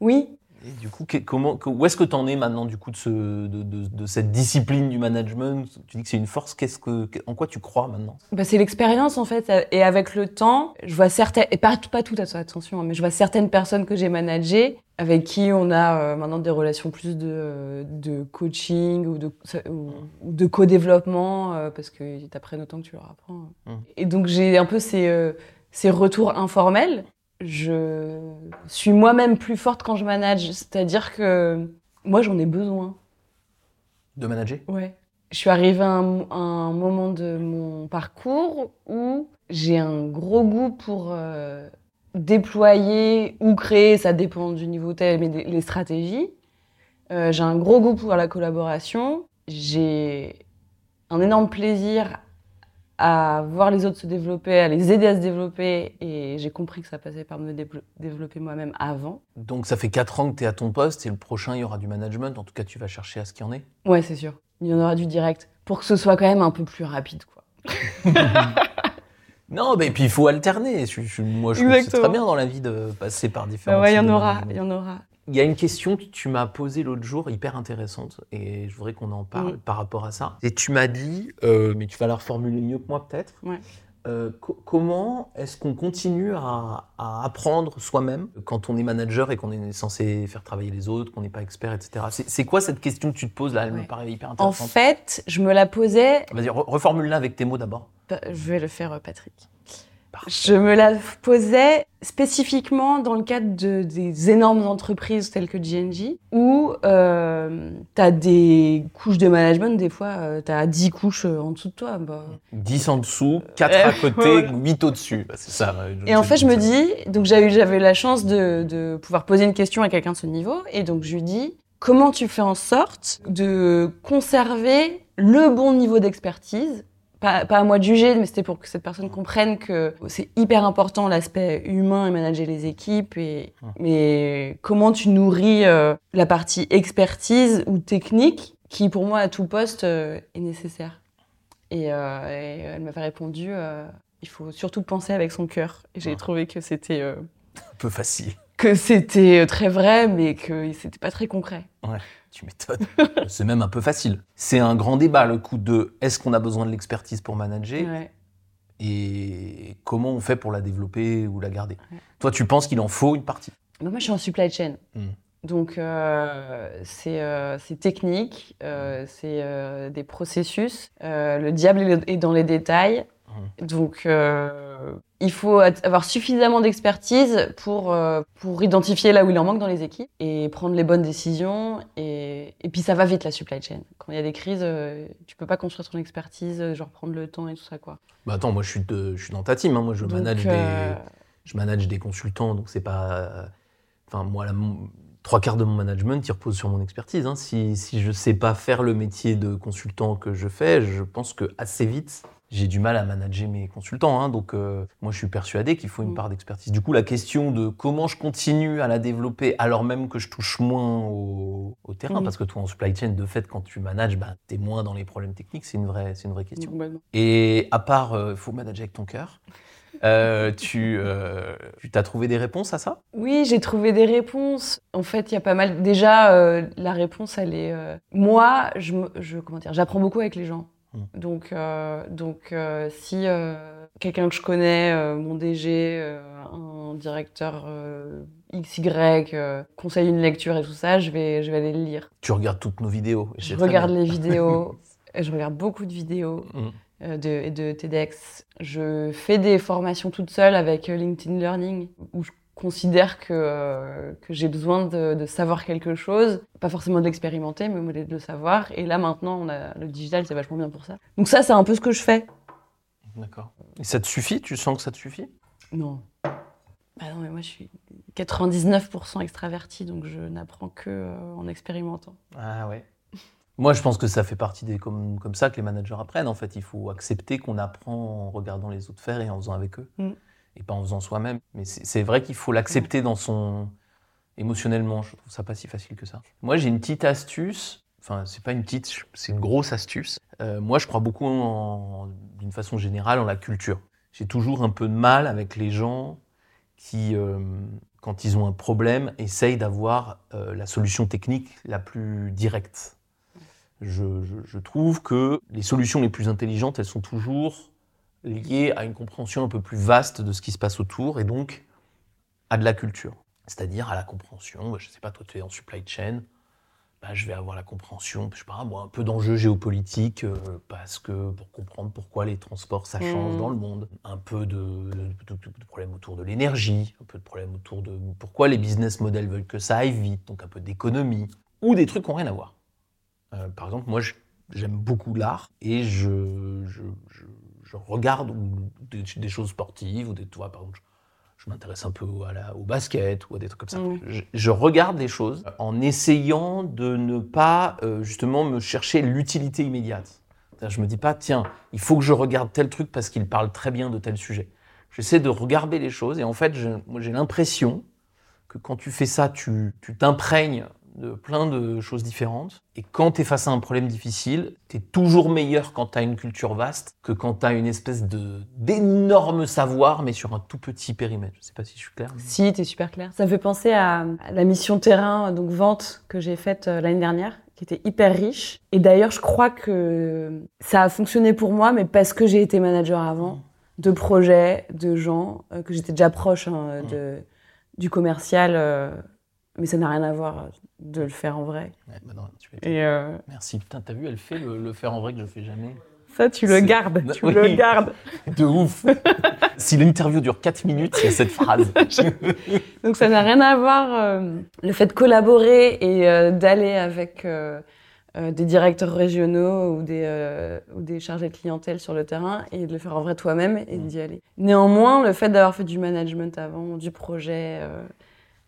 Speaker 2: Oui,
Speaker 1: Et du coup, que- comment, que- où est-ce que tu en es maintenant du coup de, ce, de, de- de cette discipline du management? Tu dis que c'est une force. Qu'est-ce que, que- en quoi tu crois maintenant?
Speaker 2: Bah, c'est l'expérience en fait, et avec le temps, je vois certaines, et pas, pas toutes, attention, hein, mais je vois certaines personnes que j'ai managées avec qui on a euh, maintenant des relations plus de, de coaching ou de, ou, ou de co-développement euh, parce qu'ils t'apprennent autant que tu leur apprends.
Speaker 1: Mm.
Speaker 2: Et donc j'ai un peu ces, euh, ces retours informels. Je suis moi-même plus forte quand je manage, c'est-à-dire que moi j'en ai besoin.
Speaker 1: de manager?
Speaker 2: Ouais. Je suis arrivée à un, à un moment de mon parcours où j'ai un gros goût pour euh, déployer ou créer, ça dépend du niveau tel, mais des- les stratégies. Euh, j'ai un gros goût pour la collaboration. J'ai un énorme plaisir à voir les autres se développer, à les aider à se développer. Et j'ai compris que ça passait par me développer moi-même avant.
Speaker 1: Donc ça fait 4 ans que tu es à ton poste et le prochain, il y aura du management. En tout cas, tu vas chercher à ce qu'il y en ait.
Speaker 2: Ouais, c'est sûr. Il y en aura du direct pour que ce soit quand même un peu plus rapide, quoi. [laughs]
Speaker 1: Non, mais puis il faut alterner. Je- moi, je trouve que c'est
Speaker 2: Exactement.
Speaker 1: très bien dans la vie de passer par différents.
Speaker 2: Bah ouais, il y en aura, il y en aura.
Speaker 1: Il y a une question que tu m'as posée l'autre jour, hyper intéressante, et je voudrais qu'on en parle
Speaker 2: Mm.
Speaker 1: par rapport à ça. Et tu m'as dit, euh, mais tu vas la reformuler mieux que moi peut-être,
Speaker 2: Ouais.
Speaker 1: euh, co- comment est-ce qu'on continue à, à apprendre soi-même quand on est manager et qu'on est censé faire travailler les autres, qu'on n'est pas expert, etc. C'est quoi cette question que tu te poses là? Elle me paraît hyper
Speaker 2: En
Speaker 1: intéressante.
Speaker 2: fait, je me la posais.
Speaker 1: Vas-y, re- reformule-la avec tes mots d'abord.
Speaker 2: Bah, Je vais le faire, euh, Patrick.
Speaker 1: Parfait.
Speaker 2: Je me la posais spécifiquement dans le cadre de, des énormes entreprises telles que GNG, où euh, tu as des couches de management, des fois, tu as 10 couches euh, en dessous de toi. Bah.
Speaker 1: 10 en dessous, 4
Speaker 2: Euh,
Speaker 1: à [laughs] côté,
Speaker 2: ouais.
Speaker 1: 8 au-dessus. Bah, c'est ça. ouais,
Speaker 2: Et en fait, je me dis, donc j'avais j'avais la chance de, de pouvoir poser une question à quelqu'un de ce niveau, et donc je lui dis, comment tu fais en sorte de conserver le bon niveau d'expertise pas, pas à moi de juger, mais c'était pour que cette personne comprenne que c'est hyper important l'aspect humain et manager les équipes. Et, mais comment tu nourris euh, la partie expertise ou technique qui, pour moi, à tout poste, euh, est nécessaire. Et, euh, et elle m'avait répondu il faut surtout penser avec son cœur. Et j'ai
Speaker 1: Ah.
Speaker 2: trouvé que c'était
Speaker 1: Un peu facile.
Speaker 2: que c'était très vrai, mais que c'était pas très concret.
Speaker 1: Tu m'étonnes. [laughs] c'est même un peu facile. C'est un grand débat, le coup de est-ce qu'on a besoin de l'expertise pour manager
Speaker 2: Ouais.
Speaker 1: et comment on fait pour la développer ou la garder?
Speaker 2: Ouais.
Speaker 1: Toi, tu penses qu'il en faut une partie?
Speaker 2: Donc moi, je suis en supply chain.
Speaker 1: Mm.
Speaker 2: Donc, euh, c'est euh, c'est technique, euh, c'est euh, des processus. Le diable est dans les détails. Donc, euh, il faut avoir suffisamment d'expertise pour, euh, pour identifier là où il en manque dans les équipes et prendre les bonnes décisions. Et, et puis, ça va vite, la supply chain. Quand il y a des crises, euh, tu peux pas construire ton expertise, euh, genre prendre le temps et tout ça, quoi.
Speaker 1: Bah attends, moi je suis, de- je suis dans ta team. hein. Moi, je
Speaker 2: Donc,
Speaker 1: manage des, je manage des consultants, donc c'est pas. Enfin, moi, la, trois quarts de mon management, il repose sur mon expertise. hein. Si, si je sais pas faire le métier de consultant que je fais, je pense que assez vite, j'ai du mal à manager mes consultants. hein. Donc, euh, moi, je suis persuadé qu'il faut une
Speaker 2: Mm.
Speaker 1: part d'expertise. Du coup, la question de comment je continue à la développer alors même que je touche moins au, au terrain,
Speaker 2: Mm.
Speaker 1: parce que toi, en supply chain, de fait, quand tu manages, bah, tu es moins dans les problèmes techniques, c'est une vraie, c'est une vraie question. Et à part, il faut manager avec ton cœur, euh, tu euh, t'as trouvé des réponses à ça?
Speaker 2: Oui, j'ai trouvé des réponses. En fait, il y a pas mal. Déjà, euh, la réponse, elle est. euh, Moi, je comment dire, j'apprends beaucoup avec les gens.
Speaker 1: Mm.
Speaker 2: Donc, euh, donc, euh, si euh, quelqu'un que je connais, mon DG, un directeur XY, conseille une lecture et tout ça, je vais, je vais aller le lire.
Speaker 1: Tu regardes toutes nos vidéos.
Speaker 2: Je regarde les vidéos. [laughs] je regarde beaucoup de vidéos
Speaker 1: Mm.
Speaker 2: de, TEDx. Je fais des formations toute seule avec LinkedIn Learning où je considère que, euh, que j'ai besoin de, de savoir quelque chose, pas forcément de l'expérimenter, mais de le savoir. Et là maintenant, on a, le digital, c'est vachement bien pour ça. Donc ça, c'est un peu ce que je fais.
Speaker 1: D'accord. Et ça te suffit? Tu sens que ça te suffit?
Speaker 2: Non. Bah non, mais moi je suis 99% extravertie, donc je n'apprends que euh, en expérimentant.
Speaker 1: Ah ouais. [laughs] Moi, je pense que ça fait partie des comme, comme ça que les managers apprennent. En fait, il faut accepter qu'on apprend en regardant les autres faire et en faisant avec eux,
Speaker 2: Mm.
Speaker 1: Et pas en faisant soi-même. Mais c'est vrai qu'il faut l'accepter dans son émotionnellement. Je trouve ça pas si facile que ça. Moi, j'ai une petite astuce. Enfin, c'est pas une petite, c'est une grosse astuce. Euh, moi, je crois beaucoup, d'une façon générale, en la culture. J'ai toujours un peu de mal avec les gens qui, euh, quand ils ont un problème, essayent d'avoir euh, la solution technique la plus directe. Je trouve que les solutions les plus intelligentes, elles sont toujours liées à une compréhension un peu plus vaste de ce qui se passe autour et donc à de la culture. C'est-à-dire à la compréhension, bah, je ne sais pas, toi tu es en supply chain, bah, je vais avoir la compréhension, je sais pas, moi, un peu d'enjeux géopolitiques, euh, parce que pour comprendre pourquoi les transports ça change
Speaker 2: Mhm.
Speaker 1: dans le monde, un peu de, de- problèmes autour de l'énergie, un peu de problèmes autour de pourquoi les business models veulent que ça aille vite, donc un peu d'économie, ou des trucs qui n'ont rien à voir. Euh, par exemple, moi j'aime beaucoup l'art et je, je, je- je regarde des, des choses sportives, ou des, tu vois, par exemple, je, je m'intéresse un peu à la- au basket ou à des trucs comme ça. Je, je regarde les choses en essayant de ne pas euh, justement me chercher l'utilité immédiate. Je me dis pas, tiens, il faut que je regarde tel truc parce qu'il parle très bien de tel sujet. J'essaie de regarder les choses et en fait, j'ai l'impression que quand tu fais ça, tu tu t'imprègnes de plein de choses différentes. Et quand tu es face à un problème difficile, tu es toujours meilleur quand tu as une culture vaste que quand tu as une espèce de d'énorme savoir, mais sur un tout petit périmètre. Je sais pas si je suis clair. mais-
Speaker 2: Si, t'es super clair. Ça me fait penser à, la mission terrain, donc vente, que j'ai faite euh, l'année dernière, qui était hyper riche. Et d'ailleurs, je crois que ça a fonctionné pour moi, mais parce que j'ai été manager avant, de projets, de gens, euh, que j'étais déjà proche hein, de, du commercial, euh, mais ça n'a rien à voir de le faire en vrai.
Speaker 1: Ouais, bah non, tu fais-
Speaker 2: Et euh,
Speaker 1: Merci. Putain, t'as vu, elle fait le, le faire en vrai que je fais jamais.
Speaker 2: ça, tu le gardes, [laughs] tu
Speaker 1: Oui.
Speaker 2: le gardes.
Speaker 1: De ouf. si l'interview dure 4 minutes, il y a cette phrase. [laughs]
Speaker 2: Donc ça n'a rien à voir euh, le fait de collaborer et euh, d'aller avec des directeurs régionaux ou des, ou des chargés de clientèle sur le terrain et de le faire en vrai toi-même et
Speaker 1: Mm.
Speaker 2: d'y aller. Néanmoins, le fait d'avoir fait du management avant, du projet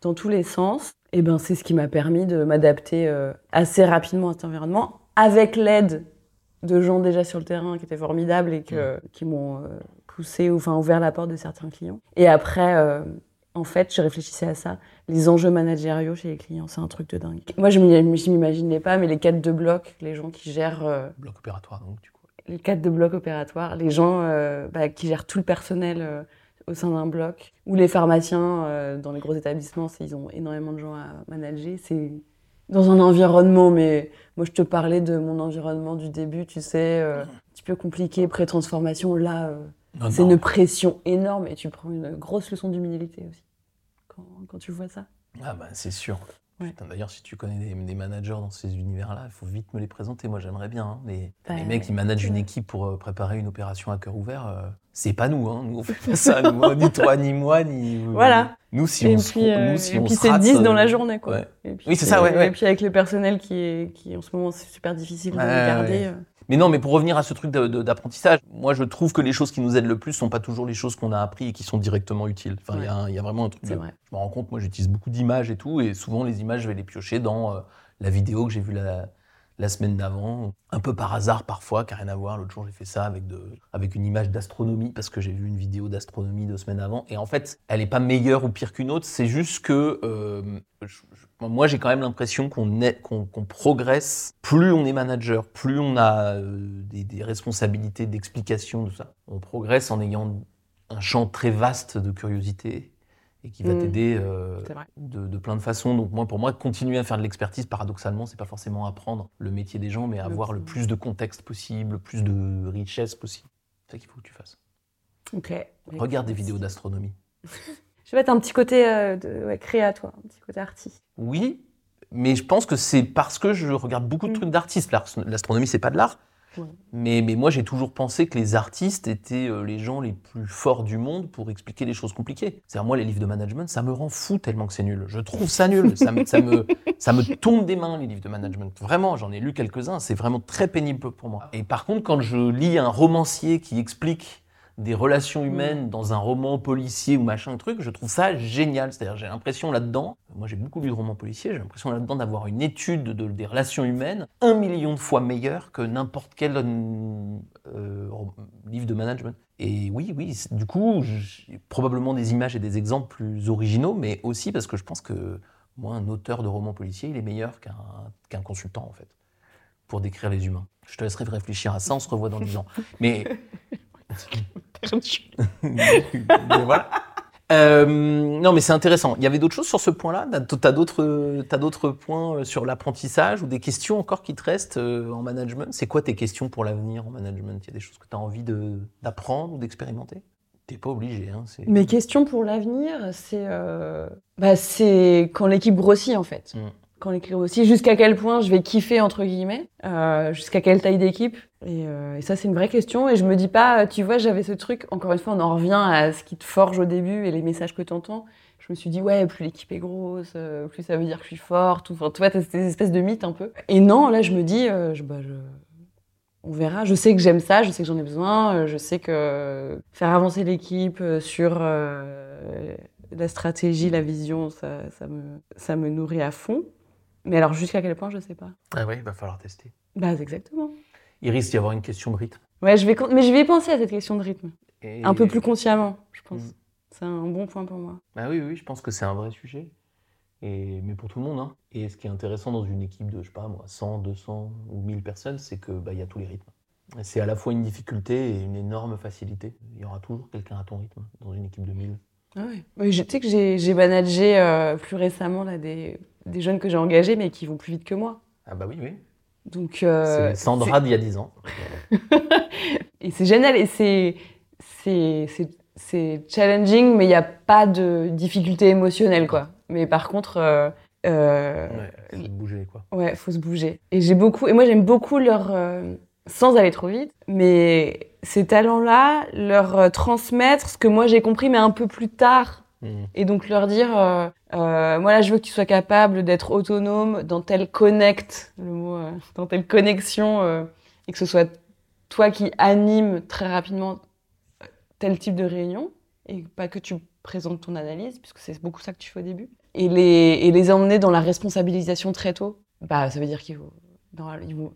Speaker 2: dans tous les sens, eh ben, c'est ce qui m'a permis de m'adapter euh, assez rapidement à cet environnement avec l'aide de gens déjà sur le terrain qui étaient formidables et que, qui m'ont euh, poussé ou enfin ouvert la porte de certains clients. Et après, euh, en fait, je réfléchissais à ça. Les enjeux managériaux chez les clients, c'est un truc de dingue. Moi, je m'imaginais pas, mais les cadres de bloc, les gens qui gèrent euh,
Speaker 1: Bloc opératoire, donc, du coup.
Speaker 2: les cadres de bloc opératoire, les gens bah, qui gèrent tout le personnel au sein d'un bloc, ou les pharmaciens euh, dans les gros établissements, ils ont énormément de gens à manager. C'est dans un environnement, mais moi je te parlais de mon environnement du début, tu sais, euh, un petit peu compliqué, pré-transformation. Là, euh, c'est une pression énorme et tu prends une grosse leçon d'humilité aussi quand, quand tu vois ça.
Speaker 1: Ah bah c'est sûr.
Speaker 2: Ouais.
Speaker 1: D'ailleurs, si tu connais des, des managers dans ces univers-là, il faut vite me les présenter. Moi, j'aimerais bien. hein. Les,
Speaker 2: Bah,
Speaker 1: les mecs qui managent une équipe pour préparer une opération à cœur ouvert, c'est pas nous. Hein. Nous, on fait pas ça. Nous, hein, ni toi, ni moi, ni.
Speaker 2: Voilà.
Speaker 1: Nous, si
Speaker 2: et
Speaker 1: on se,
Speaker 2: euh,
Speaker 1: nous, si
Speaker 2: et
Speaker 1: on
Speaker 2: puis c'est
Speaker 1: rate,
Speaker 2: 10 dans
Speaker 1: euh,
Speaker 2: la journée, quoi.
Speaker 1: ouais.
Speaker 2: Et puis
Speaker 1: Oui, c'est ça, ouais, ouais.
Speaker 2: Et puis avec le personnel qui, est, qui en ce moment, c'est super difficile de
Speaker 1: ouais,
Speaker 2: garder.
Speaker 1: ouais.
Speaker 2: euh.
Speaker 1: Mais non, mais pour revenir à ce truc d'apprentissage, moi, je trouve que les choses qui nous aident le plus sont pas toujours les choses qu'on a appris et qui sont directement utiles. Enfin, il y y, a vraiment un truc.
Speaker 2: C'est
Speaker 1: de-
Speaker 2: vrai.
Speaker 1: Je me rends compte, moi j'utilise beaucoup d'images et tout, et souvent les images, je vais les piocher dans euh, la vidéo que j'ai vue la, la semaine d'avant, un peu par hasard parfois, n'a rien à voir. L'autre jour, j'ai fait ça avec, de, avec une image d'astronomie, parce que j'ai vu une vidéo d'astronomie deux semaines avant, et en fait, elle n'est pas meilleure ou pire qu'une autre, c'est juste que euh, moi j'ai quand même l'impression qu'on qu'on progresse, plus on est manager, plus on a euh, des, des responsabilités d'explication, tout ça. On progresse en ayant un champ très vaste de curiosité et qui va
Speaker 2: Mm.
Speaker 1: t'aider euh, de, de plein de façons. Donc moi, pour moi, continuer à faire de l'expertise, paradoxalement, c'est pas forcément apprendre le métier des gens, mais avoir le plus de contexte possible, le plus de richesse possible. C'est ça qu'il faut que tu fasses.
Speaker 2: Ok.
Speaker 1: Regarde des vidéos d'astronomie. [laughs]
Speaker 2: Je vais être un petit côté euh, de, ouais, créa, toi, un petit côté artiste.
Speaker 1: Oui, mais je pense que c'est parce que je regarde beaucoup de
Speaker 2: Mm.
Speaker 1: trucs d'artistes. L'astronomie, c'est pas de l'art.
Speaker 2: Ouais.
Speaker 1: Mais, mais moi, j'ai toujours pensé que les artistes étaient euh, les gens les plus forts du monde pour expliquer les choses compliquées. C'est-à-dire, moi, les livres de management, ça me rend fou tellement que c'est nul. Je trouve ça nul. ça, me, ça, me, [laughs] ça me tombe des mains, les livres de management. Vraiment, j'en ai lu quelques-uns. C'est vraiment très pénible pour moi. Et par contre, quand je lis un romancier qui explique des relations humaines dans un roman policier ou machin truc, je trouve ça génial. C'est-à-dire, j'ai l'impression là-dedans, moi j'ai beaucoup lu de romans policiers, j'ai l'impression là-dedans d'avoir une étude de- des relations humaines un million de fois meilleure que n'importe quel euh, rom- livre de management. Et oui, oui, du coup, j'ai probablement des images et des exemples plus originaux, mais aussi parce que je pense que moi, un auteur de roman policier, il est meilleur qu'un qu'un consultant, en fait, pour décrire les humains. Je te laisserai réfléchir à ça, on se revoit dans 10 ans. Mais [laughs] [laughs] mais voilà. Euh, non, mais c'est intéressant. Il y avait d'autres choses sur ce point-là? T'as d'autres, t'as d'autres points sur l'apprentissage ou des questions encore qui te restent en management? C'est quoi tes questions pour l'avenir en management? Il y a des choses que tu as envie de, d'apprendre ou d'expérimenter? T'es pas obligé. Hein,
Speaker 2: Mes questions pour l'avenir, c'est, bah, c'est quand l'équipe grossit en fait. Mm quand l'équipe aussi, jusqu'à quel point je vais kiffer entre guillemets, euh, jusqu'à quelle taille d'équipe. Et, euh, et, ça c'est une vraie question. Et je me dis pas, tu vois, j'avais ce truc. Encore une fois, on en revient à ce qui te forge au début et les messages que tu entends. Je me suis dit ouais, plus l'équipe est grosse, euh, plus ça veut dire que je suis forte. Tu vois, t'as ces espèces de mythes un peu. Et non, là je me dis, bah, on verra. Je sais que j'aime ça, je sais que j'en ai besoin, je sais que faire avancer l'équipe sur la stratégie, la vision, ça me nourrit à fond. Mais alors, jusqu'à quel point, je sais pas.
Speaker 1: Ah oui, il va falloir tester.
Speaker 2: Bah, exactement.
Speaker 1: Il risque d'y avoir une question de rythme.
Speaker 2: Ouais, je vais, mais je vais penser à cette question de rythme. Un peu plus consciemment, je pense. Mm. C'est un bon point pour moi.
Speaker 1: Bah oui, oui, je pense que c'est un vrai sujet. Et, mais pour tout le monde. Hein. Et ce qui est intéressant dans une équipe de, je sais pas moi, 100, 200 ou 1000 personnes, c'est qu'il bah, y a tous les rythmes. C'est à la fois une difficulté et une énorme facilité. Il y aura toujours quelqu'un à ton rythme dans une équipe de 1000.
Speaker 2: Ah oui. Je sais que j'ai managé euh, plus récemment là, des, des jeunes que j'ai engagés, mais qui vont plus vite que moi.
Speaker 1: Ah bah oui, oui.
Speaker 2: Donc, euh,
Speaker 1: c'est Sandra d'il y a 10 ans. [laughs]
Speaker 2: et c'est génial, et c'est, c'est, challenging, mais il n'y a pas de difficulté émotionnelle, quoi. Mais par contre... Euh,
Speaker 1: euh, ouais, faut se bouger, quoi.
Speaker 2: Ouais, faut se bouger. Et j'ai beaucoup... Et moi, j'aime beaucoup leur... Euh, sans aller trop vite, mais ces talents-là, leur transmettre ce que moi j'ai compris, mais un peu plus tard Mm. Et donc leur dire, euh, euh, moi là je veux que tu sois capable d'être autonome dans telle connect, le mot, euh, [laughs] dans telle connexion, euh, et que ce soit toi qui anime très rapidement tel type de réunion, et pas que tu présentes ton analyse, puisque c'est beaucoup ça que tu fais au début, et les, et les emmener dans la responsabilisation très tôt. Bah ça veut dire qu'ils vont, ils vont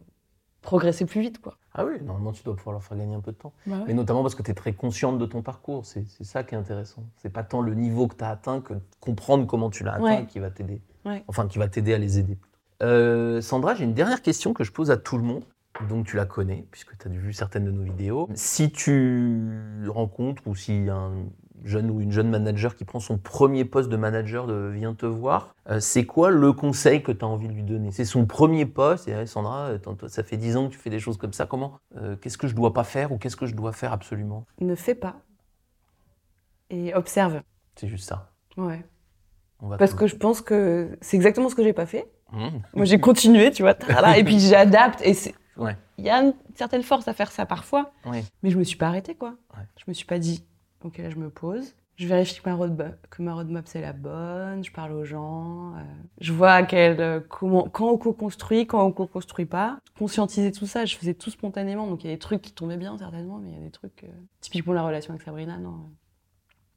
Speaker 2: progresser plus vite, quoi.
Speaker 1: Ah oui, normalement, tu dois pouvoir leur faire gagner un peu de temps. Bah Et notamment parce que tu es très consciente de ton parcours. C'est ça qui est intéressant. C'est pas tant le niveau que tu as atteint que comprendre comment tu l'as atteint qui va t'aider. Enfin, qui va t'aider à les aider. Euh, Sandra, j'ai une dernière question que je pose à tout le monde. Donc tu la connais, puisque tu as vu certaines de nos vidéos. Si tu rencontres ou si un jeune ou une jeune manager qui prend son premier poste de manager de, vient te voir, euh, c'est quoi le conseil que tu as envie de lui donner? C'est son premier poste, et Sandra, euh, ça fait 10 ans que tu fais des choses comme ça, comment euh, Qu'est-ce que je dois pas faire ou qu'est-ce que je dois faire absolument?
Speaker 2: Ne fais pas. Et observe.
Speaker 1: C'est juste ça.
Speaker 2: Ouais. Parce que je pense que c'est exactement ce que j'ai pas fait. Mmh. Moi, j'ai continué, tu vois, et puis j'adapte. Et il y a une certaine force à faire ça parfois. Mais je me suis pas arrêtée, quoi. Je me suis pas dit, Ok, là, je me pose. Je vérifie que ma roadmap, c'est la bonne. Je parle aux gens. Euh, je vois euh, quand on co-construit, quand on co-construit pas. Conscientiser tout ça, je faisais tout spontanément. Donc il y a des trucs qui tombaient bien certainement, mais il y a des trucs. Euh, typiquement la relation avec Sabrina, non.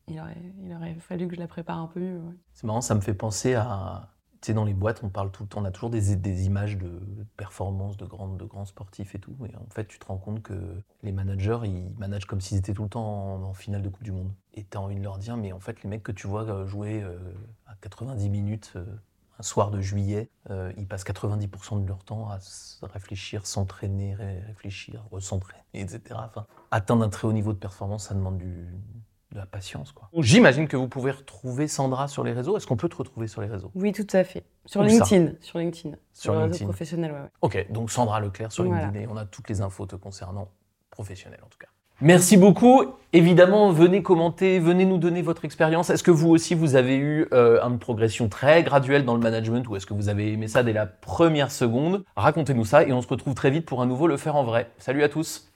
Speaker 2: Il aurait, il aurait fallu que je la prépare un peu mieux.
Speaker 1: C'est marrant, ça me fait penser à sais, dans les boîtes, on parle tout le temps, on a toujours des, images de performance de grands, de grands sportifs et tout. Et en fait, tu te rends compte que les managers, ils managent comme s'ils étaient tout le temps en, finale de Coupe du Monde. Et tu as envie de leur dire, mais en fait, les mecs que tu vois euh, jouer euh, à 90 minutes euh, un soir de juillet, ils passent 90% de leur temps à réfléchir, s'entraîner, réfléchir, s'entraîner, etc. Enfin, atteindre un très haut niveau de performance, ça demande du, de la patience. quoi. J'imagine que vous pouvez retrouver Sandra sur les réseaux. Est-ce qu'on peut te retrouver sur les réseaux?
Speaker 2: Oui, tout à fait. Sur LinkedIn. Sur LinkedIn. Sur, le réseau professionnel, ouais,
Speaker 1: Ok, donc Sandra Leclerc sur LinkedIn et on a toutes les infos te concernant, professionnel en tout cas. Merci beaucoup. Évidemment, venez commenter, venez nous donner votre expérience. Est-ce que vous aussi, vous avez eu euh, une progression très graduelle dans le management ou est-ce que vous avez aimé ça dès la première seconde? Racontez-nous ça et on se retrouve très vite pour un nouveau Le Faire en Vrai. Salut à tous